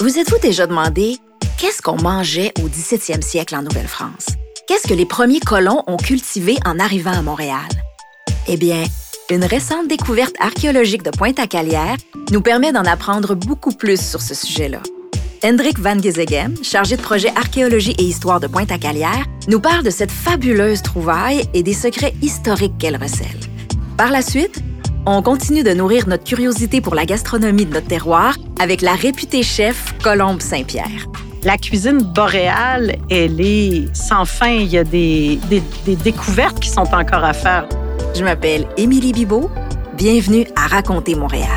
Vous êtes-vous déjà demandé qu'est-ce qu'on mangeait au 17e siècle en Nouvelle-France? Qu'est-ce que les premiers colons ont cultivé en arrivant à Montréal? Eh bien, une récente découverte archéologique de Pointe-à-Calière nous permet d'en apprendre beaucoup plus sur ce sujet-là. Hendrik Van Gezegem, chargé de projet archéologie et histoire de Pointe-à-Calière, nous parle de cette fabuleuse trouvaille et des secrets historiques qu'elle recèle. Par la suite, on continue de nourrir notre curiosité pour la gastronomie de notre terroir avec la réputée chef Colombe Saint-Pierre. La cuisine boréale, elle est sans fin. Il y a des, des, découvertes qui sont encore à faire. Je m'appelle Émilie Bibot. Bienvenue à Raconter Montréal.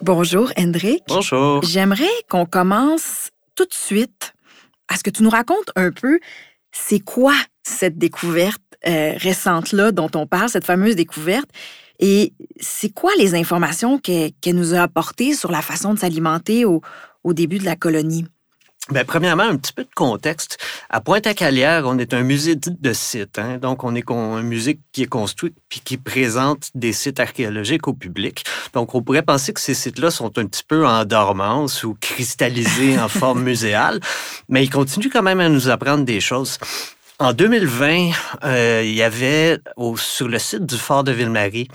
Bonjour, Hendrik. Bonjour. J'aimerais qu'on commence tout de suite à ce que tu nous racontes un peu c'est quoi cette découverte euh, récente-là dont on parle, cette fameuse découverte, et c'est quoi les informations qu'elle nous a apportées sur la façon de s'alimenter au, début de la colonie? Bien, premièrement, un petit peu de contexte. À Pointe-à-Calière, on est un musée de sites. Hein? Donc, on est un musée qui est construit puis qui présente des sites archéologiques au public. Donc, on pourrait penser que ces sites-là sont un petit peu en dormance ou cristallisés en forme muséale, mais ils continuent quand même à nous apprendre des choses. En 2020, euh, il y avait sur le site du fort de Ville-Marie,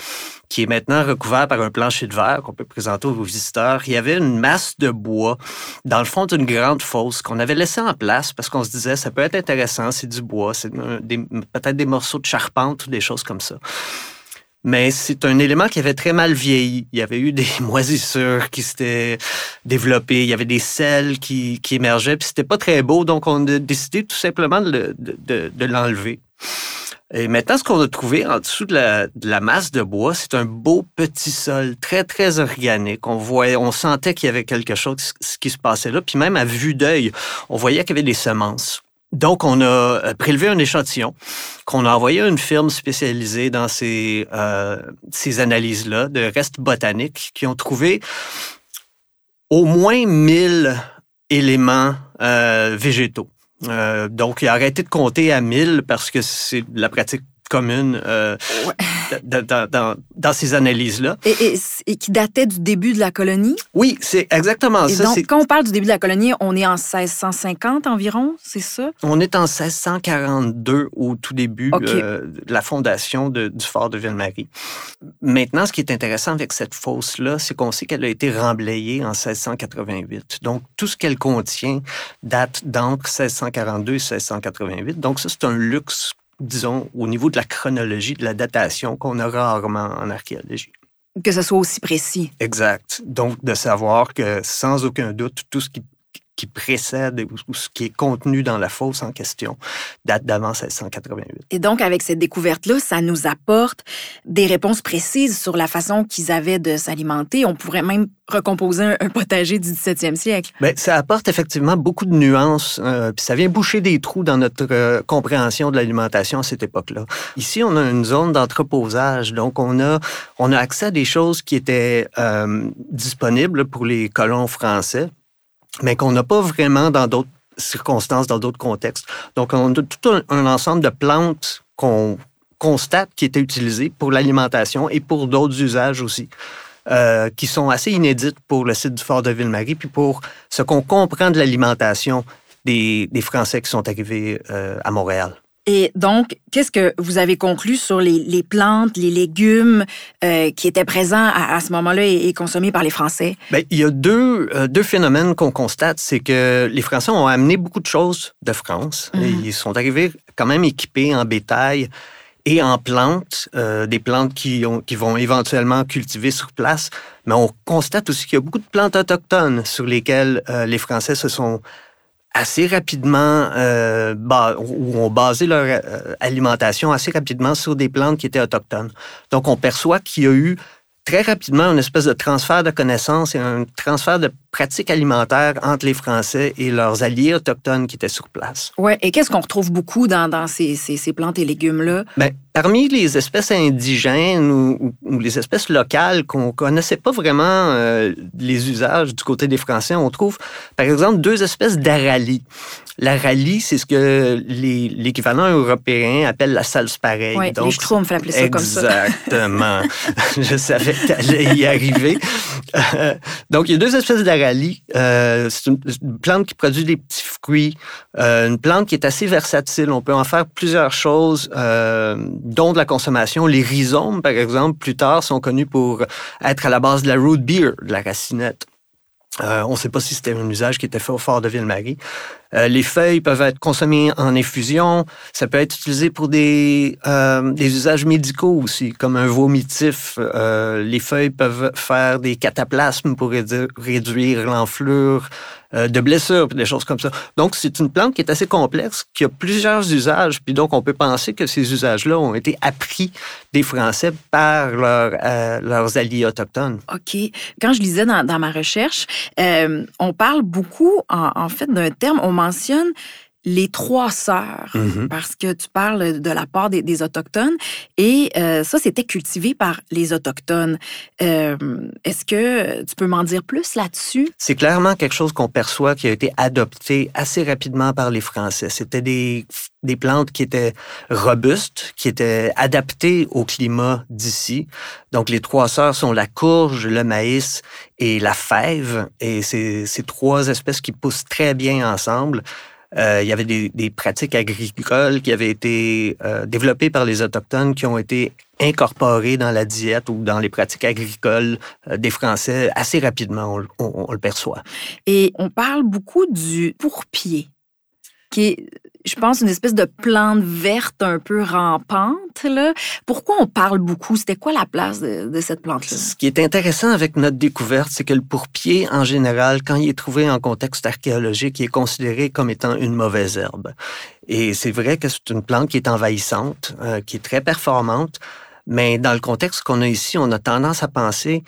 qui est maintenant recouvert par un plancher de verre qu'on peut présenter aux visiteurs, il y avait une masse de bois dans le fond d'une grande fosse qu'on avait laissée en place parce qu'on se disait ça peut être intéressant, c'est du bois, c'est peut-être des morceaux de charpente ou des choses comme ça mais c'est un élément qui avait très mal vieilli. Il y avait eu des moisissures qui s'étaient développées, il y avait des sels qui, qui émergeaient, puis c'était pas très beau, donc on a décidé tout simplement de, de, l'enlever. Et maintenant, ce qu'on a trouvé en dessous de la, de la masse de bois, c'est un beau petit sol, très, très organique. On voyait, on sentait qu'il y avait quelque chose qui se passait là. Puis même à vue d'œil, on voyait qu'il y avait des semences. Donc, on a euh, prélevé un échantillon qu'on a envoyé à une firme spécialisée dans ces, euh, ces analyses-là de restes botaniques qui ont trouvé au moins 1000 éléments euh, végétaux. donc, il a arrêté de compter à 1000 parce que c'est la pratique commune euh, dans, ces analyses-là. Et, qui datait du début de la colonie? Oui, c'est exactement ça. Donc, quand on parle du début de la colonie, on est en 1650 environ, c'est ça? On est en 1642 au tout début euh, de la fondation du fort de Ville-Marie. Maintenant, ce qui est intéressant avec cette fosse-là, c'est qu'on sait qu'elle a été remblayée en 1688. Donc, tout ce qu'elle contient date d'entre 1642 et 1688. Donc, ça, c'est un luxe disons, au niveau de la chronologie, de la datation qu'on a rarement en archéologie. Que ce soit aussi précis. Exact. Donc, de savoir que sans aucun doute, tout ce qui qui précède ou ce qui est contenu dans la fosse en question date d'avant 1688. Et donc, avec cette découverte-là, ça nous apporte des réponses précises sur la façon qu'ils avaient de s'alimenter. On pourrait même recomposer un, potager du 17e siècle. Bien, ça apporte effectivement beaucoup de nuances, euh, puis ça vient boucher des trous dans notre euh, compréhension de l'alimentation à cette époque-là. Ici, on a une zone d'entreposage, donc on a, on a accès à des choses qui étaient euh, disponibles pour les colons français, mais qu'on n'a pas vraiment dans d'autres circonstances, dans d'autres contextes. Donc, on a tout un, ensemble de plantes qu'on constate qui étaient utilisées pour l'alimentation et pour d'autres usages aussi. Euh, qui sont assez inédites pour le site du Fort de Ville-Marie, puis pour ce qu'on comprend de l'alimentation des, des, Français qui sont arrivés euh, à Montréal. Et donc, qu'est-ce que vous avez conclu sur les, plantes, les légumes euh, qui étaient présents à, ce moment-là et, consommés par les Français? Bien, il y a deux, euh, deux phénomènes qu'on constate. C'est que les Français ont amené beaucoup de choses de France. Mhm. Ils sont arrivés quand même équipés en bétail et en plantes, euh, des plantes qui, ont, qui vont éventuellement cultiver sur place. Mais on constate aussi qu'il y a beaucoup de plantes autochtones sur lesquelles les Français se sont assez rapidement, euh, ou ont basé leur euh, alimentation assez rapidement sur des plantes qui étaient autochtones. Donc, on perçoit qu'il y a eu très rapidement une espèce de transfert de connaissances et un transfert de pratiques alimentaires entre les Français et leurs alliés autochtones qui étaient sur place. Oui, et qu'est-ce qu'on retrouve beaucoup dans, dans ces, ces, ces plantes et légumes-là? Bien, parmi les espèces indigènes ou, ou les espèces locales qu'on connaissait pas vraiment euh, les usages du côté des Français, on trouve, par exemple, deux espèces d'aralie. L'aralie, c'est ce que l'équivalent européen appelle la salspareille. Oui, les schtroumpfs appelaient ça comme ça. Exactement. Je savais que tu allais y arriver. Euh, donc, il y a deux espèces d'aralie. Euh, c'est une, plante qui produit des petits fruits, euh, une plante qui est assez versatile. On peut en faire plusieurs choses, euh, dont de la consommation. Les rhizomes, par exemple, plus tard, sont connus pour être à la base de la root beer, de la racinette. On ne sait pas si c'était un usage qui était fait au fort de Ville-Marie. Euh, les feuilles peuvent être consommées en infusion. Ça peut être utilisé pour des, euh, des usages médicaux aussi, comme un vomitif. les feuilles peuvent faire des cataplasmes pour réduire l'enflure de blessures, des choses comme ça. Donc, c'est une plante qui est assez complexe, qui a plusieurs usages. Puis donc, on peut penser que ces usages-là ont été appris des Français par leurs alliés autochtones. OK. Quand je lisais dans, ma recherche, on parle beaucoup, en, fait, d'un terme, mentionne les trois sœurs, mm-hmm. parce que tu parles de la part des, Autochtones, et euh, ça, c'était cultivé par les Autochtones. Euh, est-ce que tu peux m'en dire plus là-dessus? C'est clairement quelque chose qu'on perçoit qui a été adopté assez rapidement par les Français. C'était des, des plantes qui étaient robustes, qui étaient adaptées au climat d'ici. Donc, les trois sœurs sont la courge, le maïs et la fève, et c'est ces trois espèces qui poussent très bien ensemble. Euh, il y avait des, pratiques agricoles qui avaient été euh, développées par les Autochtones qui ont été incorporées dans la diète ou dans les pratiques agricoles euh, des Français assez rapidement, on, le perçoit. Et on parle beaucoup du pourpier, qui est je pense, une espèce de plante verte un peu rampante. Là. Pourquoi on parle beaucoup? C'était quoi la place de, cette plante-là? Ce qui est intéressant avec notre découverte, c'est que le pourpier, en général, quand il est trouvé en contexte archéologique, il est considéré comme étant une mauvaise herbe. Et c'est vrai que c'est une plante qui est envahissante, euh, qui est très performante, mais dans le contexte qu'on a ici, on a tendance à penser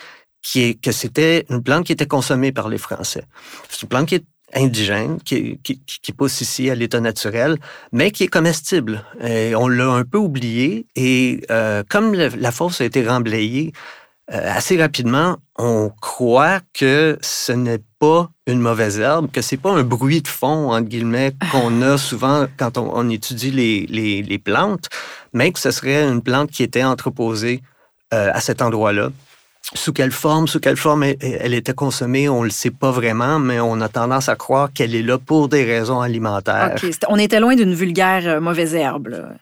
que c'était une plante qui était consommée par les Français. C'est une plante qui est indigène qui, qui, qui, pousse ici à l'état naturel, mais qui est comestible. Et on l'a un peu oublié. Et euh, comme la fosse a été remblayée euh, assez rapidement, on croit que ce n'est pas une mauvaise herbe, que c'est pas un bruit de fond, entre guillemets, qu'on a souvent quand on, on étudie les, les, les, plantes, mais que ce serait une plante qui était entreposée euh, à cet endroit-là sous quelle forme, sous quelle forme elle, était consommée, on ne le sait pas vraiment, mais on a tendance à croire qu'elle est là pour des raisons alimentaires. On était loin d'une vulgaire euh, mauvaise herbe.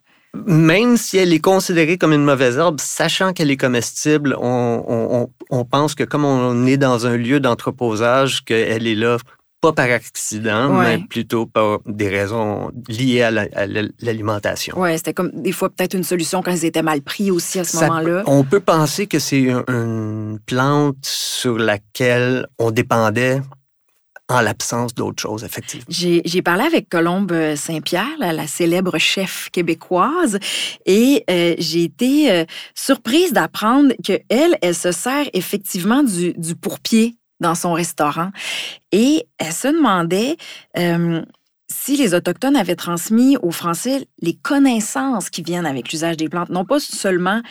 Même si elle est considérée comme une mauvaise herbe, sachant qu'elle est comestible, on, on, pense que comme on est dans un lieu d'entreposage, qu'elle est là pas par accident, mais plutôt par des raisons liées à l'alimentation. oui, c'était comme des fois peut-être une solution quand ils étaient mal pris aussi à ce moment-là. On peut penser que c'est une plante sur laquelle on dépendait en l'absence d'autre chose, effectivement. J'ai parlé avec Colombe Saint-Pierre, la, célèbre chef québécoise, et euh, j'ai été euh, surprise d'apprendre qu'elle, elle se sert effectivement du, du pourpier dans son restaurant. Et elle se demandait euh, si les Autochtones avaient transmis aux Français les connaissances qui viennent avec l'usage des plantes, non pas seulement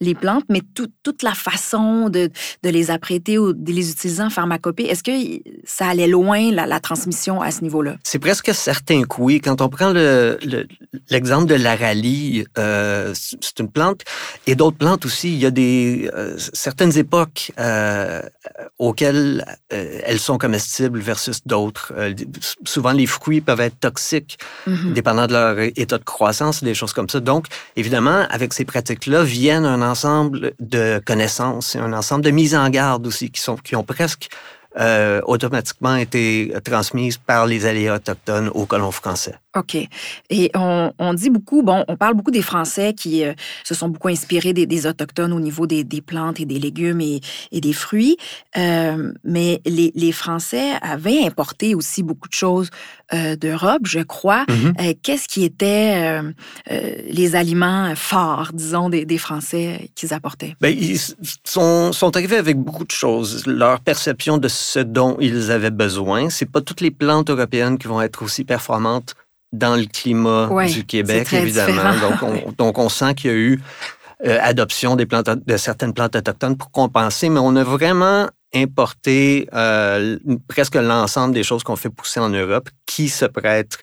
les plantes, mais toute la façon de, de, les apprêter ou de les utiliser en pharmacopée. Est-ce que ça allait loin, la, la transmission à ce niveau-là? C'est presque certain que oui. Quand on prend l'exemple le, de l'aralie, euh, c'est une plante, et d'autres plantes aussi, il y a des euh, certaines époques euh, auxquelles elles sont comestibles versus d'autres. Souvent, les fruits peuvent être toxiques, mm-hmm. dépendant de leur état de croissance, des choses comme ça. Donc, évidemment, avec ces pratiques-là, viennent un ensemble de connaissances et un ensemble de mises en garde aussi qui, sont, qui ont presque euh, automatiquement été transmises par les alliés autochtones aux colons français. OK. Et on, on, dit beaucoup, bon, on parle beaucoup des Français qui euh, se sont beaucoup inspirés des, des Autochtones au niveau des, des, plantes et des légumes et, et des fruits. Euh, mais les, les, Français avaient importé aussi beaucoup de choses euh, d'Europe, je crois. Mm-hmm. Qu'est-ce qui était les aliments forts, disons, des, des Français qu'ils apportaient? Bien, ils sont, sont arrivés avec beaucoup de choses. Leur perception de ce dont ils avaient besoin, c'est pas toutes les plantes européennes qui vont être aussi performantes dans le climat du Québec, évidemment. Donc on, donc, on sent qu'il y a eu euh, adoption des plantes, de certaines plantes autochtones pour compenser, mais on a vraiment importé euh, presque l'ensemble des choses qu'on fait pousser en Europe qui se prêtent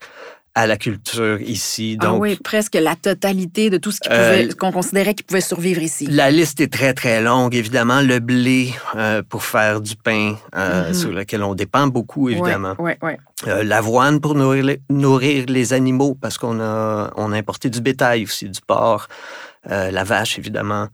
à la culture ici. Ah Donc, ah oui, presque la totalité de tout ce euh, qu'on considérait qui pouvait survivre ici. La liste est très, très longue. Évidemment, le blé euh, pour faire du pain, euh, mm-hmm. sur lequel on dépend beaucoup, évidemment. Ouais, ouais, L'avoine pour nourrir les, nourrir les, animaux, parce qu'on a, on a importé du bétail aussi, du porc. la vache, évidemment.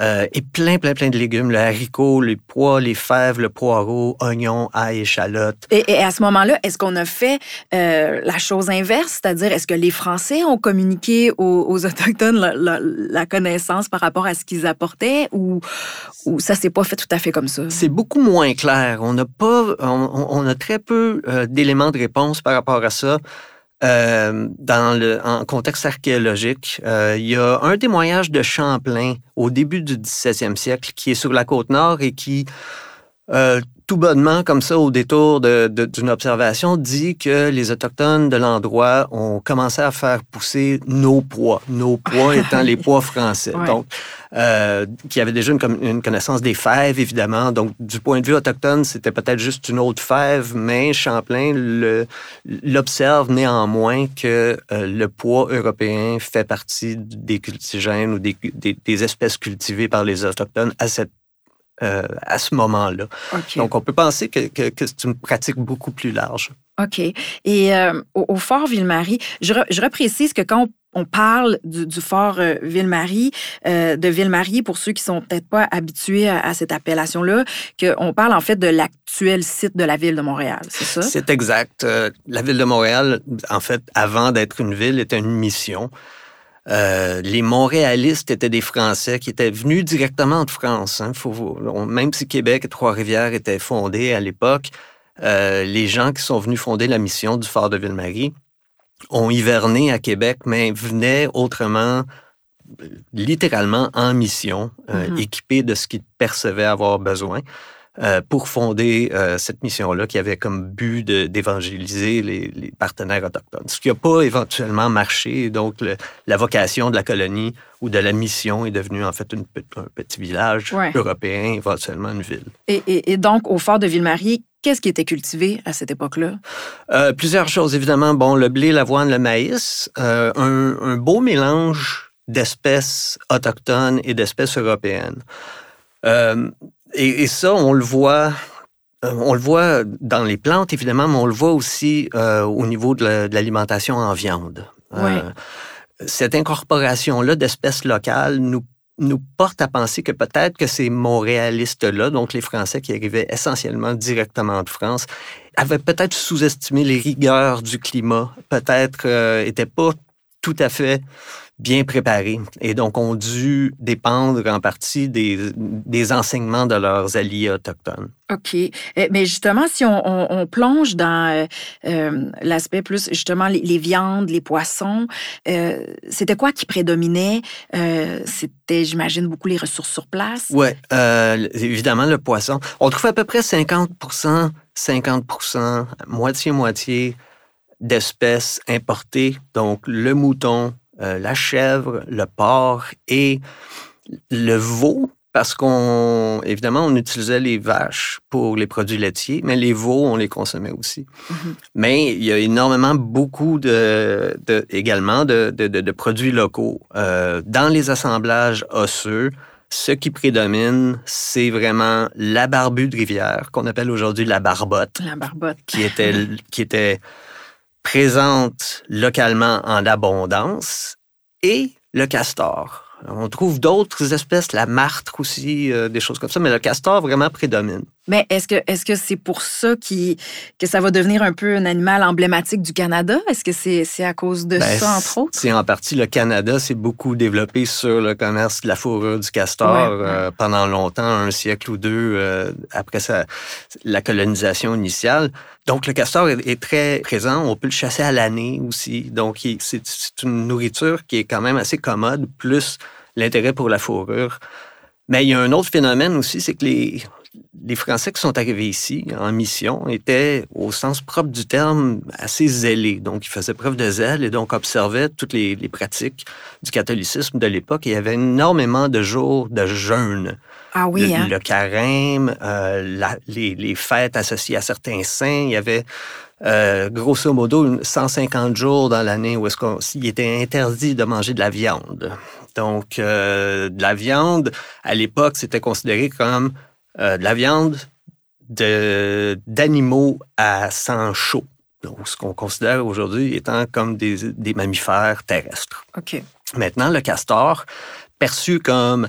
Euh, et plein, plein, plein de légumes, le haricot, les pois, les fèves, le poireau, oignons, ail, échalotes. Et, et à ce moment-là, est-ce qu'on a fait euh, la chose inverse, c'est-à-dire est-ce que les Français ont communiqué aux, Autochtones la, la, connaissance par rapport à ce qu'ils apportaient ou, ou ça s'est pas fait tout à fait comme ça? C'est beaucoup moins clair. On n'a pas, on, on, a très peu euh, d'éléments de réponse par rapport à ça. Euh, dans le contexte archéologique, euh, il y a un témoignage de Champlain au début du 17e siècle qui est sur la côte nord et qui euh, tout bonnement, comme ça, au détour d'une observation, dit que les Autochtones de l'endroit ont commencé à faire pousser nos pois, nos pois étant les pois français. Donc, euh, qui avait déjà une, une, connaissance des fèves, évidemment. Donc, du point de vue autochtone, c'était peut-être juste une autre fève, mais Champlain l'observe néanmoins que euh, le pois européen fait partie des cultigènes ou des, des, des espèces cultivées par les Autochtones à cette euh, à ce moment-là. Donc, on peut penser que, que, c'est une pratique beaucoup plus large. OK. Et euh, au, fort Ville-Marie, je, je, reprécise que quand on, parle du, fort euh, Ville-Marie, de Ville-Marie, pour ceux qui sont peut-être pas habitués à, cette appellation-là, qu'on parle en fait de l'actuel site de la ville de Montréal, c'est ça? C'est exact. la ville de Montréal, en fait, avant d'être une ville, était une mission. Euh, les Montréalistes étaient des Français qui étaient venus directement de France. Hein. même si Québec et Trois-Rivières étaient fondés à l'époque, euh, les gens qui sont venus fonder la mission du Fort de Ville-Marie ont hiverné à Québec, mais venaient autrement, littéralement en mission, euh, mm-hmm. équipés de ce qu'ils percevaient avoir besoin. Euh, pour fonder euh, cette mission-là qui avait comme but d'évangéliser les, partenaires autochtones. Ce qui n'a pas éventuellement marché. Donc, la vocation de la colonie ou de la mission est devenue en fait une, un petit village européen, éventuellement une ville. Et, donc, au fort de Ville-Marie, Qu'est-ce qui était cultivé à cette époque-là? Euh, plusieurs choses, évidemment. Bon, le blé, l'avoine, le maïs, un, un, beau mélange d'espèces autochtones et d'espèces européennes. Euh, et, ça, on le voit. Euh, on le voit dans les plantes, évidemment, mais on le voit aussi euh, au niveau de l'alimentation en viande. Euh, cette incorporation-là d'espèces locales nous, nous porte à penser que peut-être que ces Montréalistes-là, donc les Français qui arrivaient essentiellement directement de France, avaient peut-être sous-estimé les rigueurs du climat, peut-être n'étaient pas tout à fait bien préparés et donc ont dû dépendre en partie des, des enseignements de leurs alliés autochtones. OK. Eh, mais justement, si on, on, plonge dans euh, euh, l'aspect plus, justement, les, viandes, les poissons, euh, c'était quoi qui prédominait? c'était, j'imagine, beaucoup les ressources sur place? Oui, évidemment, le poisson. On trouve à peu près 50% 50% moitié-moitié d'espèces importées, donc le mouton, euh, la chèvre, le porc et le veau, parce qu'on, évidemment, on utilisait les vaches pour les produits laitiers, mais les veaux, on les consommait aussi. Mm-hmm. Mais il y a énormément, beaucoup de, également de, de, produits locaux. Euh, dans les assemblages osseux, ce qui prédomine, c'est vraiment la barbue de rivière, qu'on appelle aujourd'hui la barbotte. La barbotte. Qui était, qui était présente localement en abondance, et le castor. On trouve d'autres espèces, la martre aussi, euh, des choses comme ça, mais le castor vraiment prédomine. Mais est-ce que est-ce que c'est pour ça qui, que ça va devenir un peu un animal emblématique du Canada? Est-ce que c'est, à cause de Ben, ça, entre autres? C'est en partie le Canada s'est beaucoup développé sur le commerce de la fourrure du castor Ouais, ouais. euh, pendant longtemps, un siècle ou deux euh, après sa- la colonisation initiale. Donc le castor est, est très présent. On peut le chasser à l'année aussi. Donc c'est une nourriture qui est quand même assez commode, plus l'intérêt pour la fourrure. Mais il y a un autre phénomène aussi, c'est que les, les Français qui sont arrivés ici en mission étaient, au sens propre du terme, assez zélés. Donc, ils faisaient preuve de zèle et donc observaient toutes les, les pratiques du catholicisme de l'époque. Il y avait énormément de jours de jeûne. Ah oui, le, hein? le carême, euh, la- les, les fêtes associées à certains saints. Il y avait euh, grosso modo une 150 jours dans l'année où est-ce qu'il était interdit de manger de la viande. Donc, euh, de la viande, à l'époque, c'était considéré comme de la viande de- d'animaux à sang chaud. Donc, ce qu'on considère aujourd'hui étant comme des, des mammifères terrestres. OK. Maintenant, le castor, perçu comme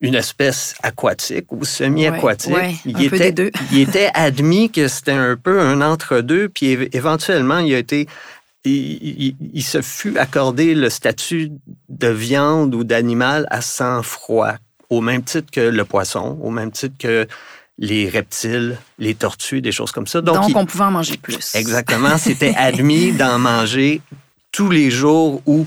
une espèce aquatique ou semi-aquatique, Ouais, ouais, il, peu était, il était admis que c'était un peu un entre-deux, puis éve- éventuellement, il a été. Il, il- il se fut accordé le statut de viande ou d'animal à sang froid, au même titre que le poisson, au même titre que les reptiles, les tortues, des choses comme ça. Donc, Donc, il- on pouvait en manger plus. Exactement. C'était admis d'en manger tous les jours où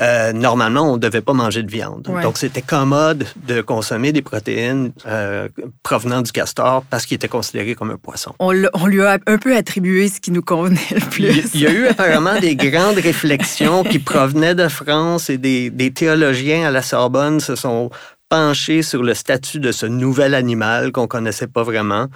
euh, normalement on ne devait pas manger de viande. Ouais. Donc c'était commode de consommer des protéines euh, provenant du castor parce qu'il était considéré comme un poisson. On, lui a un peu attribué ce qui nous convenait le plus. il y a eu apparemment des grandes réflexions qui provenaient de France et des, des théologiens à la Sorbonne se sont penchés sur le statut de ce nouvel animal qu'on connaissait pas vraiment.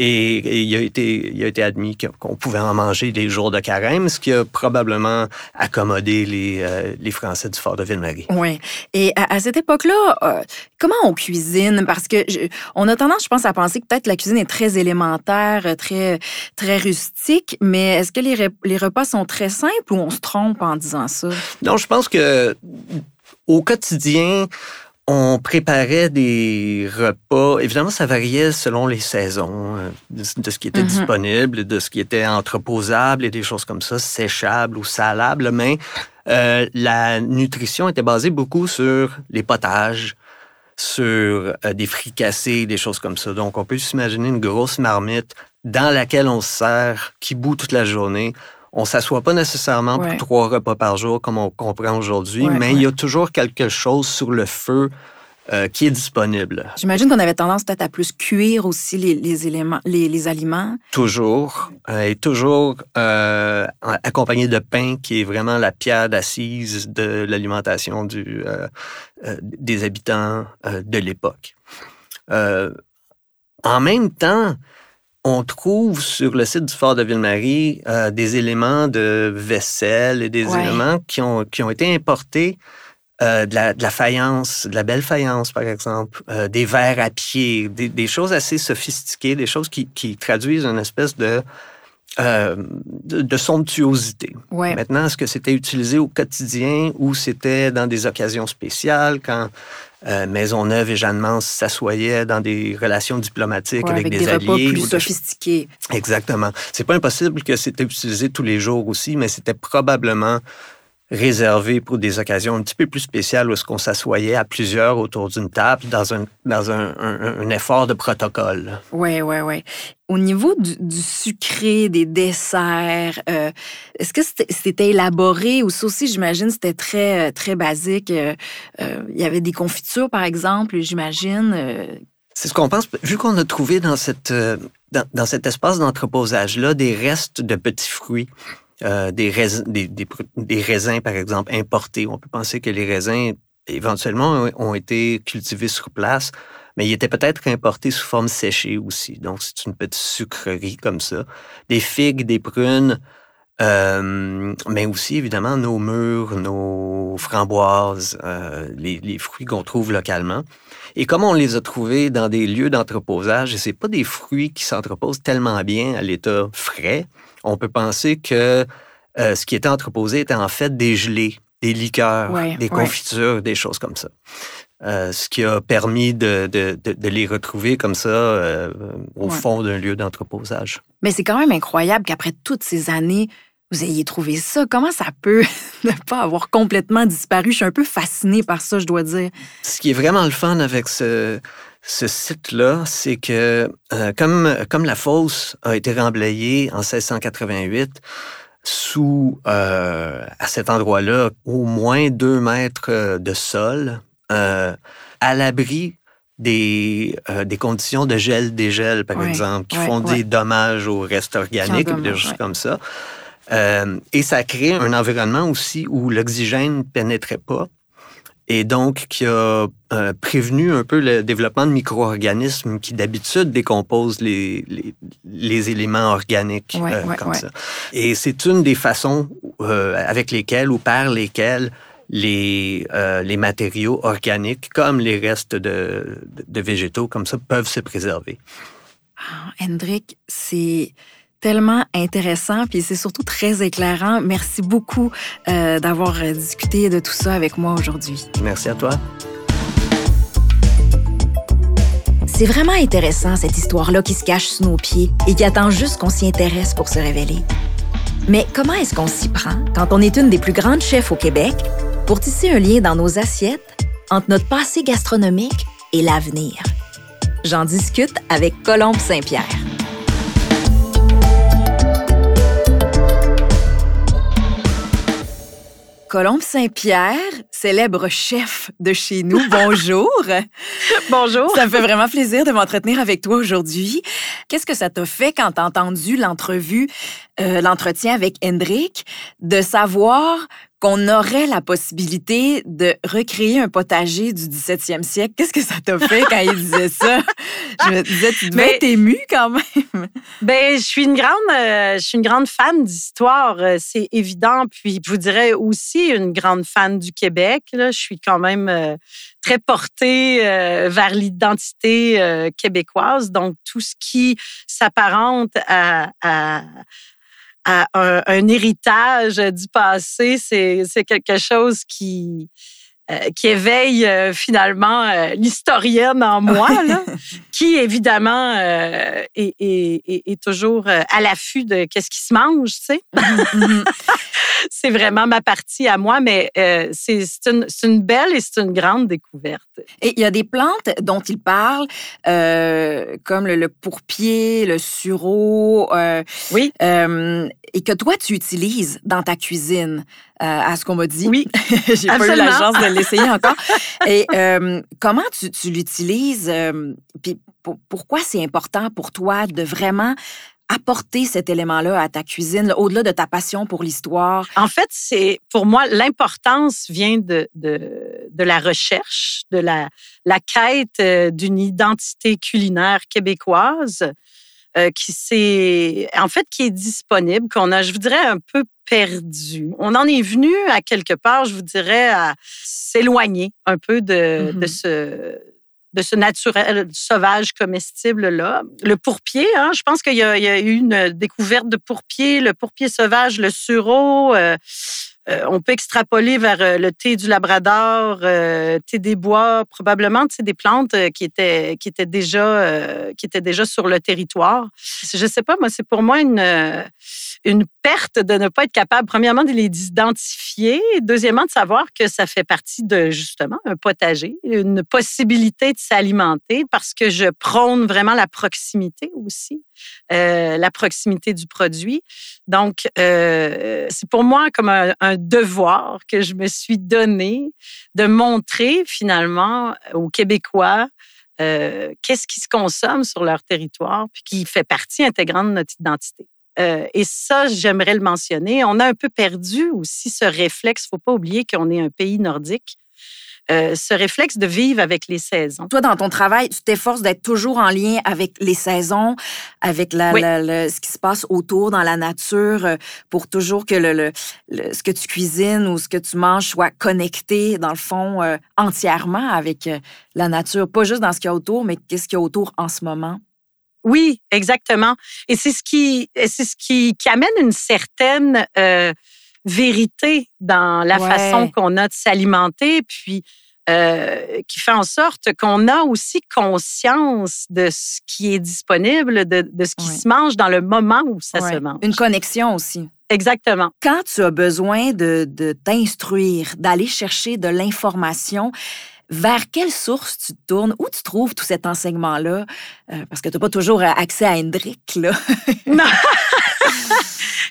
Et, et il, a été, il a été admis qu'on pouvait en manger des jours de carême, ce qui a probablement accommodé les, euh, les Français du fort de Ville-Marie. Oui. Et à, à cette époque-là, euh, comment on cuisine? Parce que je- on a tendance, je pense, à penser que peut-être la cuisine est très élémentaire, euh, très, très rustique, mais est-ce que les, les repas sont très simples ou on se trompe en disant ça? Non, je pense que au quotidien, on préparait des repas. Évidemment, ça variait selon les saisons, euh, de, ce qui était Mhm. disponible, de ce qui était entreposable et des choses comme ça, séchable ou salable. Mais euh, la nutrition était basée beaucoup sur les potages, sur euh, des fricassés, des choses comme ça. Donc, on peut s'imaginer une grosse marmite dans laquelle on se sert, qui bout toute la journée. On s'assoit pas nécessairement Ouais. pour trois repas par jour comme on comprend aujourd'hui, Ouais, mais il y a toujours quelque chose sur le feu euh, qui est disponible. J'imagine qu'on avait tendance peut-être à plus cuire aussi les, les éléments, les, les aliments. Toujours. euh, et toujours euh, accompagné de pain qui est vraiment la pierre d'assise de l'alimentation du, des habitants de l'époque. En même temps, on trouve sur le site du Fort de Ville-Marie euh, des éléments de vaisselle et des Ouais. éléments qui ont, qui ont été importés euh, de, la, de la faïence, de la belle faïence, par exemple, euh, des verres à pied, des, des choses assez sophistiquées, des choses qui, qui traduisent une espèce de, euh, de, de somptuosité. Ouais. Maintenant, est-ce que c'était utilisé au quotidien ou c'était dans des occasions spéciales quand euh, Maisonneuve et Jeanne Mance s'assoyaient dans des relations diplomatiques Ouais, avec, avec des, des repas alliés? plus ou sophistiqués. Exactement. C'est pas impossible que c'était utilisé tous les jours aussi, mais c'était probablement réservé pour des occasions un petit peu plus spéciales où est-ce qu'on s'assoyait à plusieurs autour d'une table dans un, dans un, un- un effort de protocole. Oui, oui, oui. Au niveau du, du sucré, des desserts, euh, est-ce que c'était élaboré ou ça aussi, j'imagine, c'était très, euh, très basique? euh, euh, Il y avait des confitures, par exemple, j'imagine. C'est ce qu'on pense. Vu qu'on a trouvé dans, cette, dans, dans cet espace d'entreposage-là des restes de petits fruits, euh, des, raisins, des, des des raisins, par exemple, importés. On peut penser que les raisins, éventuellement, ont- été cultivés sur place, mais ils étaient peut-être importés sous forme séchée aussi. Donc, c'est une petite sucrerie comme ça. Des figues, des prunes, euh, mais aussi, évidemment, nos mûres, nos framboises, euh, les, les fruits qu'on trouve localement. Et comme on les a trouvés dans des lieux d'entreposage, et c'est pas des fruits qui s'entreposent tellement bien à l'état frais, on peut penser que euh, ce qui était entreposé était en fait des gelées, des liqueurs, Ouais, des ouais. confitures, des choses comme ça. ce qui a permis de, les retrouver comme ça au fond d'un lieu d'entreposage. Mais c'est quand même incroyable qu'après toutes ces années, vous ayez trouvé ça. Comment ça peut ne pas avoir complètement disparu? Je suis un peu fascinée par ça, je dois dire. Ce qui est vraiment le fun avec ce, ce site-là, c'est que euh, comme, comme la fosse a été remblayée en 1688, sous, euh, à cet endroit-là, au moins deux mètres de sol, euh, à l'abri des, des conditions de gel-dégel, par exemple, qui font des dommages aux restes organiques, des choses comme ça. et ça crée un environnement aussi où l'oxygène ne pénétrait pas et donc qui a euh, prévenu un peu le développement de micro-organismes qui d'habitude décomposent les, les, éléments organiques euh, comme ça. Et c'est une des façons euh, avec lesquelles ou par lesquelles les, les matériaux organiques, comme les restes de, de, végétaux, comme ça, peuvent se préserver. Ah, Hendrik, c'est tellement intéressant, puis c'est surtout très éclairant. Merci beaucoup euh, d'avoir euh, discuté de tout ça avec moi aujourd'hui. Merci à toi. C'est vraiment intéressant, cette histoire-là qui se cache sous nos pieds et qui attend juste qu'on s'y intéresse pour se révéler. Mais comment est-ce qu'on s'y prend quand on est une des plus grandes chefs au Québec pour tisser un lien dans nos assiettes entre notre passé gastronomique et l'avenir? J'en discute avec Colombe Saint-Pierre. Colombe Saint-Pierre, célèbre chef de chez nous, bonjour. bonjour. Ça me fait vraiment plaisir de m'entretenir avec toi aujourd'hui. Qu'est-ce que ça t'a fait quand t'as entendu l'entrevue, euh, l'entretien avec Hendrik, de savoir qu'on aurait la possibilité de recréer un potager du 17e siècle? Qu'est-ce que ça t'a fait quand il disait ça? Je me disais, tu devais être émue quand même. Ben, je suis une grande, euh, je suis une grande fan d'histoire, euh, c'est évident. Puis, je vous dirais aussi une grande fan du Québec. Là. Je suis quand même euh, très portée vers l'identité québécoise. Donc, tout ce qui s'apparente à, à un, héritage du passé, c'est quelque chose qui, euh, qui éveille euh, finalement euh, l'historienne en moi, là, qui évidemment est, est, est, toujours à l'affût de qu'est-ce qui se mange, tu sais. Mhm, mhm. c'est vraiment ma partie à moi, mais c'est une, une, belle et c'est une grande découverte. Et il y a des plantes dont il parle, comme le, le, pourpier, le sureau. oui. et que toi, tu utilises dans ta cuisine. Euh, à ce qu'on m'a dit. Oui. J'ai pas eu la chance de l'essayer encore. Et euh, comment tu, tu l'utilises? Euh, puis pourquoi c'est important pour toi de vraiment apporter cet élément-là à ta cuisine, au-delà de ta passion pour l'histoire? En fait, c'est pour moi, l'importance vient de, de, de, la recherche, de la, la quête d'une identité culinaire québécoise. Euh, qui c'est en fait qui est disponible, qu'on a, je vous dirais, un peu perdu. On en est venu à quelque part, je vous dirais, à s'éloigner un peu de, de mm-hmm. ce de ce naturel sauvage comestible là. Le pourpier, hein, je pense qu'il y, a eu une découverte de pourpier, le pourpier sauvage, le sureau. Euh, euh, on peut extrapoler vers euh, le thé du Labrador, euh, thé des bois, probablement des plantes qui étaient qui étaient déjà qui étaient déjà sur le territoire. Je sais pas, moi c'est pour moi une une perte de ne pas être capable, premièrement, de les identifier, deuxièmement, de savoir que ça fait partie de, justement, un potager, une possibilité de s'alimenter parce que je prône vraiment la proximité aussi, euh, la proximité du produit. Donc, euh, c'est pour moi comme un, devoir que je me suis donné de montrer finalement aux Québécois euh, qu'est-ce qui se consomme sur leur territoire, puis qui fait partie intégrante de notre identité. Et ça, j'aimerais le mentionner. On a un peu perdu aussi ce réflexe. Il ne faut pas oublier qu'on est un pays nordique. Euh, ce réflexe de vivre avec les saisons. Toi, dans ton travail, tu t'efforces d'être toujours en lien avec les saisons, avec la, ce qui se passe autour dans la nature, euh, pour toujours que le, ce que tu cuisines ou ce que tu manges soit connecté, dans le fond, entièrement avec la nature. Pas juste dans ce qu'il y a autour, mais qu'est-ce qu'il y a autour en ce moment? Oui, exactement. Et c'est ce qui, c'est ce qui, qui, amène une certaine euh, vérité dans la façon qu'on a de s'alimenter. Puis euh, qui fait en sorte qu'on a aussi conscience de ce qui est disponible, de, de ce qui se mange dans le moment où ça se mange. Une connexion aussi. Exactement. Quand tu as besoin de, de t'instruire, d'aller chercher de l'information, vers quelle source tu te tournes? Où tu trouves tout cet enseignement-là? Euh, parce que tu n'as pas toujours accès à Hendrick, là. non!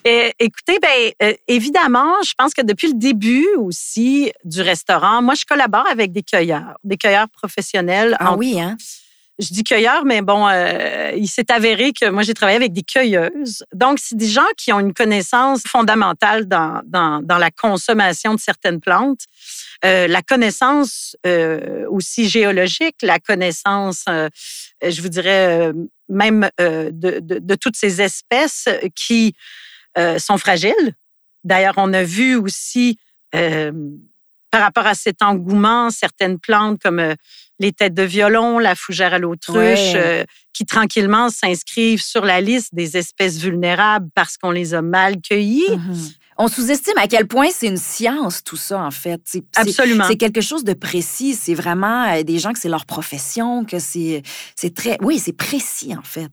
écoutez, ben, euh, évidemment, je pense que depuis le début aussi du restaurant, moi, je collabore avec des cueilleurs, des cueilleurs professionnels. Ah oui, hein? Je dis cueilleurs, mais bon, euh, il s'est avéré que moi, j'ai travaillé avec des cueilleuses. Donc, c'est des gens qui ont une connaissance fondamentale dans, dans, dans la consommation de certaines plantes. Euh, la connaissance euh, aussi géologique, la connaissance, euh, je vous dirais, même de, de, de, toutes ces espèces qui sont fragiles. D'ailleurs, on a vu aussi, par rapport à cet engouement, certaines plantes comme les têtes de violon, la fougère à l'autruche, qui tranquillement s'inscrivent sur la liste des espèces vulnérables parce qu'on les a mal cueillies. Mm-hmm. On sous-estime à quel point c'est une science, tout ça, en fait. Absolument. C'est quelque chose de précis. C'est vraiment euh, des gens que c'est leur profession, que c'est très. Oui, c'est précis, en fait.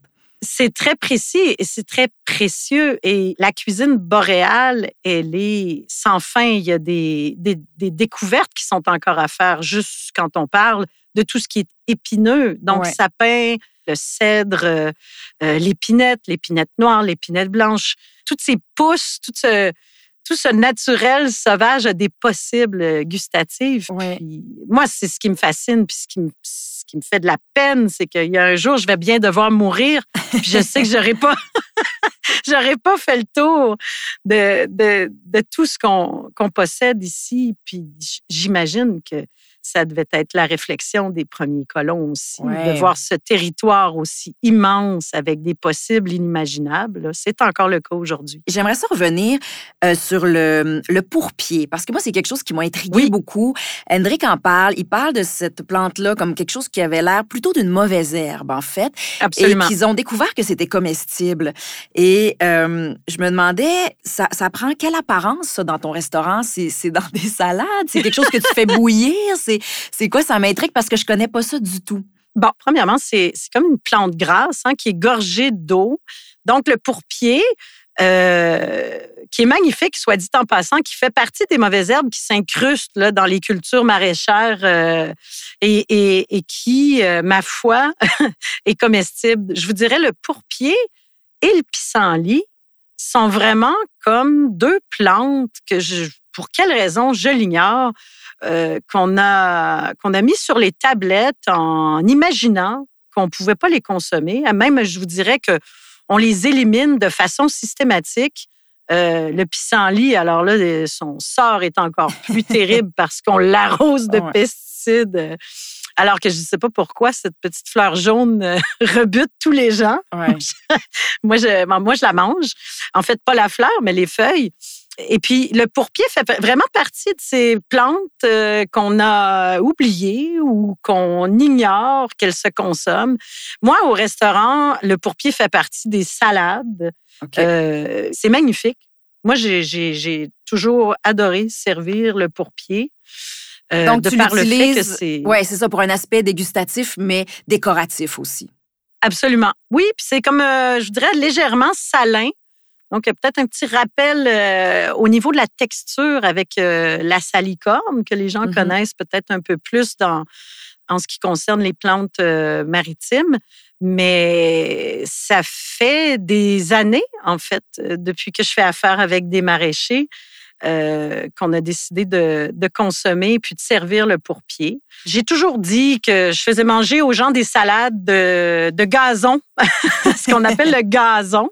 C'est très précis et c'est très précieux. Et la cuisine boréale, elle est sans fin. Il y a des, des, découvertes qui sont encore à faire juste quand on parle de tout ce qui est épineux. Donc, sapin, le cèdre, euh, euh, l'épinette, l'épinette noire, l'épinette blanche, toutes ces pousses, tout ce, tout ce naturel sauvage a des possibles euh, gustatives. moi, c'est ce qui me fascine, puis ce qui me, ce qui me fait de la peine, c'est qu'il y a un jour, je vais bien devoir mourir, puis je sais que j'aurais pas, j'aurais pas fait le tour de, de, de tout ce qu'on qu'on possède ici. Puis j'imagine que ça devait être la réflexion des premiers colons aussi, de voir ce territoire aussi immense avec des possibles inimaginables. C'est encore le cas aujourd'hui. J'aimerais ça revenir euh, sur le, le pourpier, parce que moi, c'est quelque chose qui m'a intrigué beaucoup. Hendrik en parle. Il parle de cette plante-là comme quelque chose qui avait l'air plutôt d'une mauvaise herbe, en fait. Absolument. Et qu'ils ont découvert que c'était comestible. Et euh, je me demandais, ça, ça prend quelle apparence, ça, dans ton restaurant? C'est dans des salades? C'est quelque chose que tu fais bouillir? C'est quoi? Ça m'intrigue parce que je connais pas ça du tout. Bon, premièrement, c'est comme une plante grasse hein, qui est gorgée d'eau. Donc, le pourpier, euh, qui est magnifique, soit dit en passant, qui fait partie des mauvaises herbes qui s'incrustent dans les cultures maraîchères euh, et, qui, euh, ma foi, est comestible. Je vous dirais, le pourpier et le pissenlit sont vraiment comme deux plantes que pour quelle raison, je l'ignore, euh, qu'on a, qu'on a mis sur les tablettes en imaginant qu'on ne pouvait pas les consommer. Même, je vous dirais que on les élimine de façon systématique. Euh, le pissenlit, alors là, son sort est encore plus terrible parce qu'on l'arrose de pesticides. Alors que je ne sais pas pourquoi cette petite fleur jaune euh, rebute tous les gens. moi, je, moi, je la mange. En fait, pas la fleur, mais les feuilles. Et puis, le pourpier fait vraiment partie de ces plantes euh, qu'on a oubliées ou qu'on ignore qu'elles se consomment. Moi, au restaurant, le pourpier fait partie des salades. Euh, c'est magnifique. Moi, j'ai toujours adoré servir le pourpier. Euh, Donc, de tu par le fait que c'est. Oui, c'est ça, pour un aspect dégustatif, mais décoratif aussi. Absolument. Oui, puis c'est comme, je dirais, légèrement salin. Donc, il y a peut-être un petit rappel euh, au niveau de la texture avec euh, la salicorne que les gens mm-hmm. connaissent peut-être un peu plus dans, en ce qui concerne les plantes euh, maritimes. Mais ça fait des années, en fait, depuis que je fais affaire avec des maraîchers, qu'on a décidé de, de, consommer puis de servir le pourpier. J'ai toujours dit que je faisais manger aux gens des salades de, de gazon, ce qu'on appelle le gazon.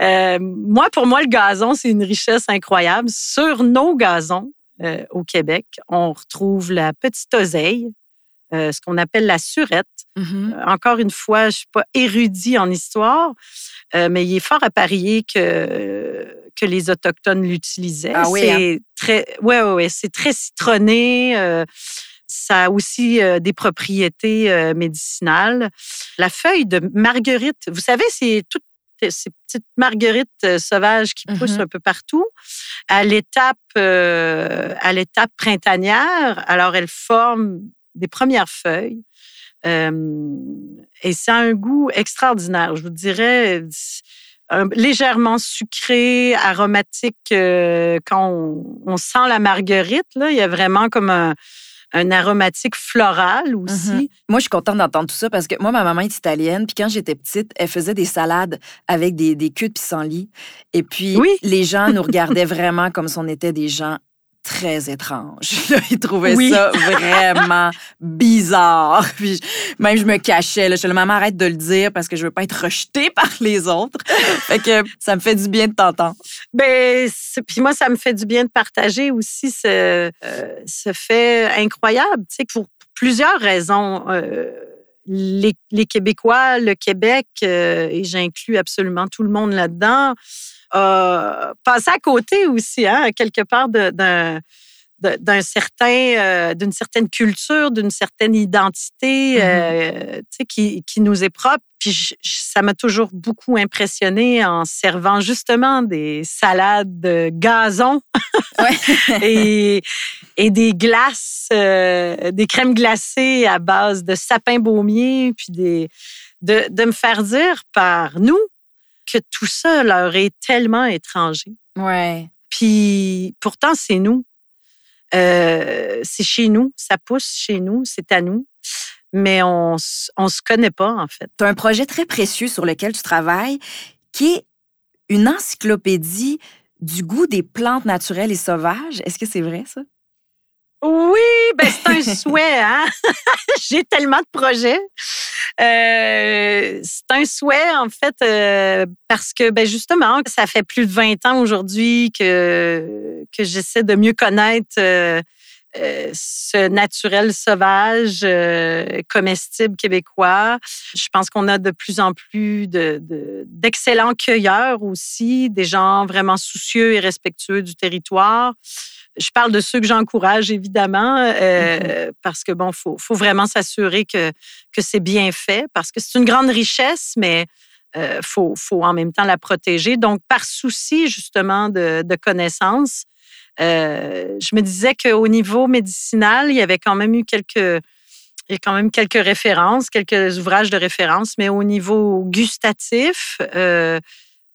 Euh, moi, pour moi, le gazon, c'est une richesse incroyable. Sur nos gazons euh, au Québec, on retrouve la petite oseille, euh, ce qu'on appelle la surette. Mm-hmm. Encore une fois, je suis pas érudit en histoire, mais il est fort à parier que que les autochtones l'utilisaient. Ah oui, hein? c'est très, ouais, ouais, c'est très citronné. ça a aussi des propriétés médicinales. La feuille de marguerite, vous savez, c'est toute ces petites marguerites sauvages qui poussent Mhm. un peu partout. À l'étape, euh, à l'étape printanière, alors elles forment des premières feuilles. Euh, et ça a un goût extraordinaire. Je vous dirais légèrement sucré, aromatique. euh, quand on, on sent la marguerite, là, il y a vraiment comme un, un aromatique floral aussi. Mhm. Moi, je suis contente d'entendre tout ça parce que moi, ma maman est italienne. Puis quand j'étais petite, elle faisait des salades avec des, des queues de pissenlit. Et puis, Oui. les gens nous regardaient vraiment comme si on était des gens très étranges. Là, Ils trouvaient Oui. ça vraiment bizarre. Puis je- même je me cachais. Là. Je disais, maman, arrête de le dire parce que je veux pas être rejetée par les autres. fait que ça me fait du bien de t'entendre. Ben, puis moi, ça me fait du bien de partager aussi ce, euh, ce fait incroyable, tu sais, pour plusieurs raisons. Euh, les, les Québécois, le Québec, euh, et j'inclus absolument tout le monde là-dedans, a passé à côté aussi, hein, quelque part d'un certain euh, d'une certaine culture d'une certaine identité Mhm. euh, tu sais, qui, qui nous est propre puis je- ça m'a toujours beaucoup impressionné en servant justement des salades de et, et des glaces euh, des crèmes glacées à base de sapin baumier puis des de, de me faire dire par nous que tout ça leur est tellement étranger Ouais. puis pourtant, c'est nous. Euh, c'est chez nous, ça pousse chez nous, c'est à nous. Mais on on se connaît pas, en fait. Tu as un projet très précieux sur lequel tu travailles qui est une encyclopédie du goût des plantes naturelles et sauvages? Est-ce que c'est vrai, ça? Oui, ben c'est un souhait, hein? J'ai tellement de projets. Euh, c'est un souhait, en fait, euh, parce que, ben justement, ça fait plus de 20 ans aujourd'hui que, que j'essaie de mieux connaître euh, euh, ce naturel sauvage, euh, comestible québécois. Je pense qu'on a de plus en plus de- de- d'excellents cueilleurs aussi, des gens vraiment soucieux et respectueux du territoire. Je parle de ceux que j'encourage, évidemment, euh, parce que, bon, faut, faut vraiment s'assurer que, que c'est bien fait, parce que c'est une grande richesse, mais euh, faut, faut en même temps la protéger. Donc, par souci, justement, de, de connaissances, euh, je me disais qu'au niveau médicinal, il y avait quand même eu quelques, il y a quand même quelques références, quelques ouvrages de référence, mais au niveau gustatif, euh,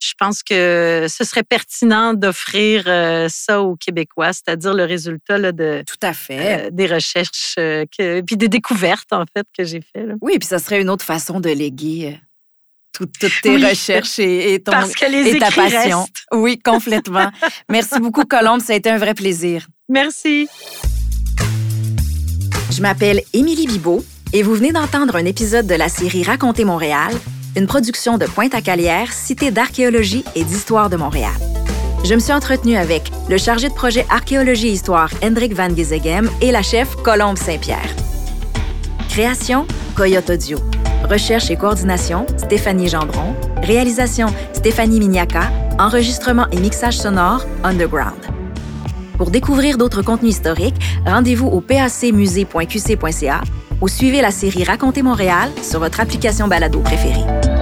je pense que ce serait pertinent d'offrir euh, ça aux Québécois, c'est-à-dire le résultat là, de, Tout à fait. euh, des recherches, euh, que, puis des découvertes, en fait, que j'ai fait. là. Oui, puis ça serait une autre façon de léguer tout- toutes tes Oui. recherches et, et ton, Parce que les et ta passion. restent. Oui, complètement. Merci beaucoup, Colombe. Ça a été un vrai plaisir. Merci. Je m'appelle Émilie Bibeau et vous venez d'entendre un épisode de la série Raconter Montréal, une production de Pointe-à-Calière, Cité d'archéologie et d'histoire de Montréal. Je me suis entretenue avec le chargé de projet archéologie et histoire Hendrik Van Gisegem et la chef Colombe Saint-Pierre. Création Coyote Audio. Recherche et coordination Stéphanie Gendron. Réalisation Stéphanie Miniaca. Enregistrement et mixage sonore Underground. Pour découvrir d'autres contenus historiques, rendez-vous au pacmusée.qc.ca ou suivez la série Raconter Montréal sur votre application balado préférée.